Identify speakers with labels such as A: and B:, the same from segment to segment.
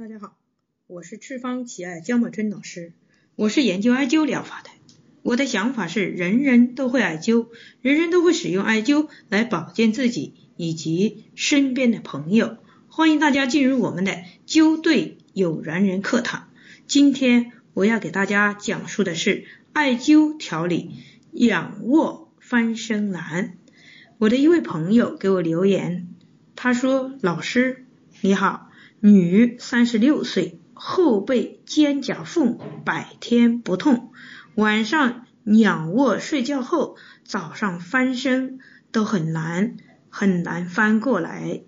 A: 大家好，我是赤方奇艾姜茂春老师，我是研究艾灸疗法的。我的想法是，人人都会艾灸，人人都会使用艾灸来保健自己以及身边的朋友。欢迎大家进入我们的灸对有缘人课堂。今天我要给大家讲述的是艾灸调理仰卧翻身难。我的一位朋友给我留言，他说：“老师你好，女，三十六岁，后背肩胛缝百天不痛。”晚上仰卧睡觉后，早上翻身都很难，很难翻过来，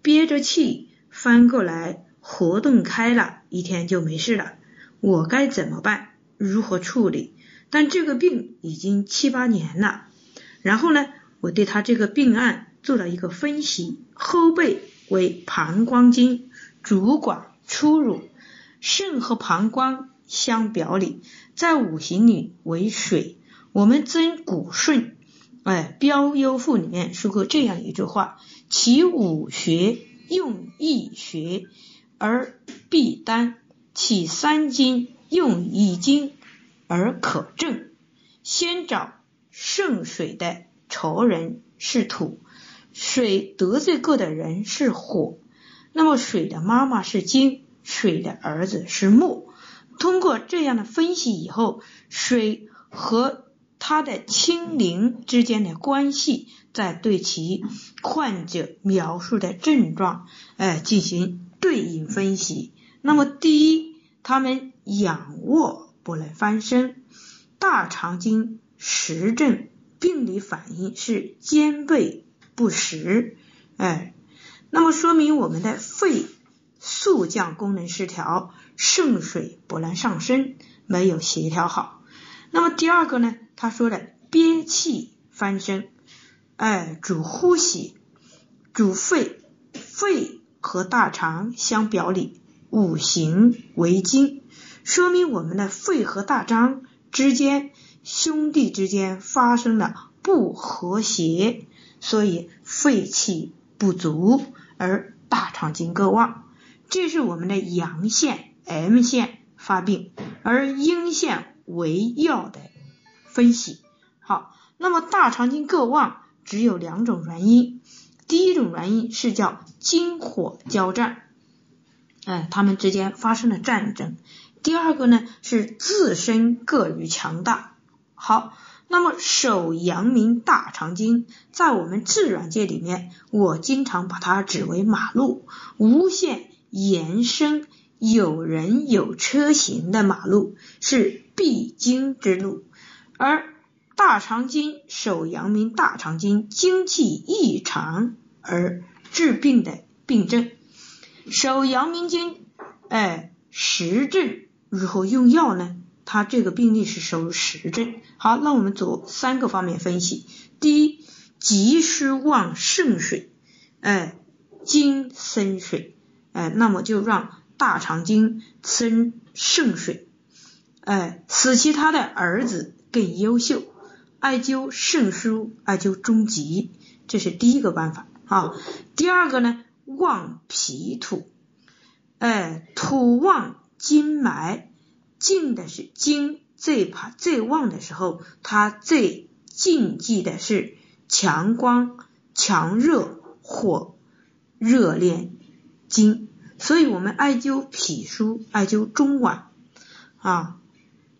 A: 憋着气翻过来，活动开了，一天就没事了。我该怎么办？如何处理？但这个病已经七八年了。然后呢，我对他这个病案做了一个分析：后背为膀胱经主管出入，肾和膀胱。相表里，在五行里为水。我们曾古顺哎标优赋里面说过这样一句话：其五穴用一穴而必丹，其三经用一经而可正。先找肾水的仇人是土，水得罪过的人是火。那么水的妈妈是金，水的儿子是木。通过这样的分析以后，水和它的清灵之间的关系，再对其患者描述的症状，哎，进行对应分析。那么，第一，他们仰卧不能翻身，大肠经实症，病理反应是肩背不实，哎，那么说明我们的肺。速降功能失调，肾水不能上升，没有协调好。那么第二个呢？他说的憋气翻身，哎，主呼吸，主肺，肺和大肠相表里，五行为经，说明我们的肺和大肠之间兄弟之间发生了不和谐，所以肺气不足，而大肠经各旺。这是我们的阳线 M 线发病，而阴线为药的分析。好，那么大肠经各旺只有两种原因，第一种原因是叫金火交战，哎，他们之间发生了战争。第二个呢是自身各于强大。好，那么手阳明大肠经在我们自然界里面，我经常把它指为马路，无限。延伸有人有车行的马路是必经之路，而大肠经手阳明大肠经经气异常而治病的病症，手阳明经哎实证如何用药呢？它这个病例是属于实症。好，那我们做三个方面分析。第一，急需旺肾水，哎，金生水。哎，那么就让大肠经生肾水，哎，使其他的儿子更优秀。艾灸肾腧，艾灸中极，这是第一个办法啊。第二个呢，旺脾土，哎，土旺经脉，静的是经最怕最旺的时候，它最禁忌的是强光、强热、火热炼经。所以我们艾灸脾腧，艾灸中脘啊，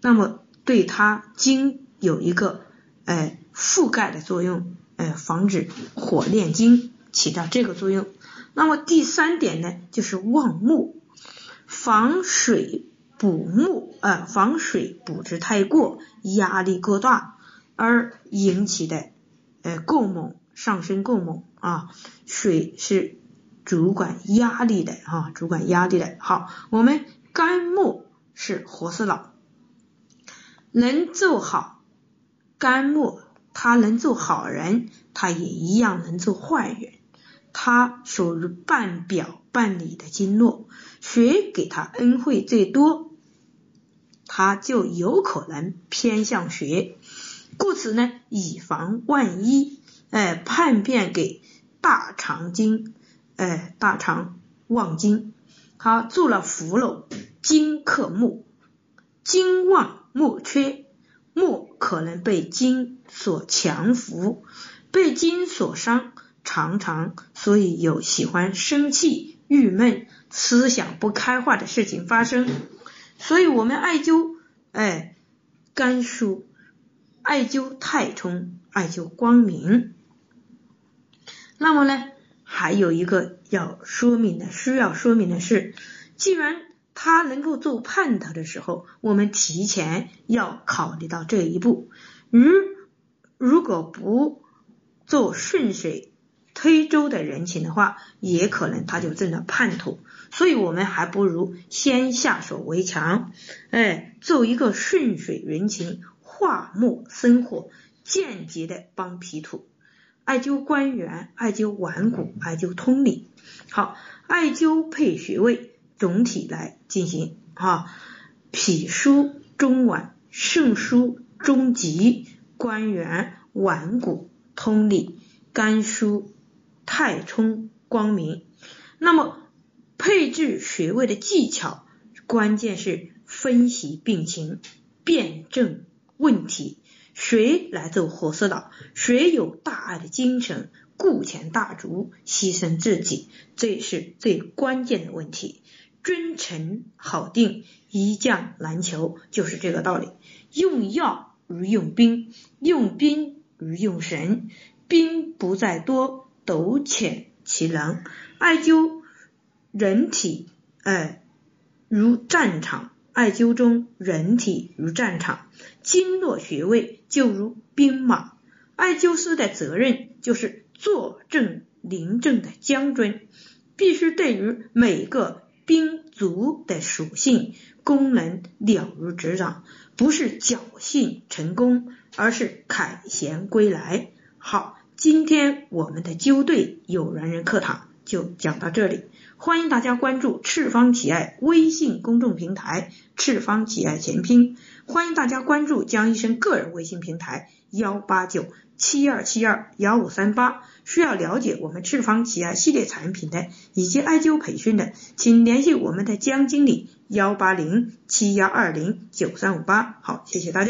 A: 那么对它经有一个呃覆盖的作用，呃防止火炼经，起到这个作用。那么第三点呢，就是旺木，防水补木，呃防水补之太过，压力过大而引起的呃过猛上升过猛啊，水是。主管压力的哈，主管压力的。好，我们肝木是活色脑，能做好肝木，他能做好人，他也一样能做坏人。他属于半表半里的经络，谁给他恩惠最多，他就有可能偏向谁。故此呢，以防万一，哎，叛变给大肠经。哎，大肠旺经，好，做了福喽，金克木，金旺木缺，木可能被金所强扶，被金所伤，常常所以有喜欢生气、郁闷、思想不开化的事情发生。所以我们艾灸，哎，肝疏，艾灸太冲，艾灸光明。那么呢，还有一个要说明的，需要说明的是，既然它能够做判头的时候，我们提前要考虑到这一步。如如果不做顺水非洲的人情的话，也可能他就成了叛徒。所以我们还不如先下手为强，哎，做一个顺水人情，化木生火，间接的帮脾土。艾灸关元，艾灸腕骨，艾灸通理。好，艾灸配穴位，总体来进行哈。脾疏中脘，肾疏中极，关元腕骨通理，肝疏太冲光明。那么配置穴位的技巧，关键是分析病情，辨证问题。谁来做活色导？谁有大爱的精神，顾全大局，牺牲自己，这是最关键的问题。君臣好定，一将难求，就是这个道理。用药如用兵，用兵如用神，兵不在多，斗浅其能。艾灸人体，哎，如战场。艾灸中，人体如战场，经络穴位就如兵马。艾灸师的责任就是坐镇临阵的将军，必须对于每个兵卒的属性、功能了如指掌，不是侥幸成功，而是凯旋归来。好，今天我们的灸队有缘人课堂就讲到这里。欢迎大家关注赤方企爱微信公众平台“赤方企爱全拼”，欢迎大家关注江医生个人微信平台幺八九七二七二幺五三八。需要了解我们赤方企爱系列产品的以及艾灸培训的，请联系我们的江经理幺八零七幺二零九三五八。好，谢谢大家。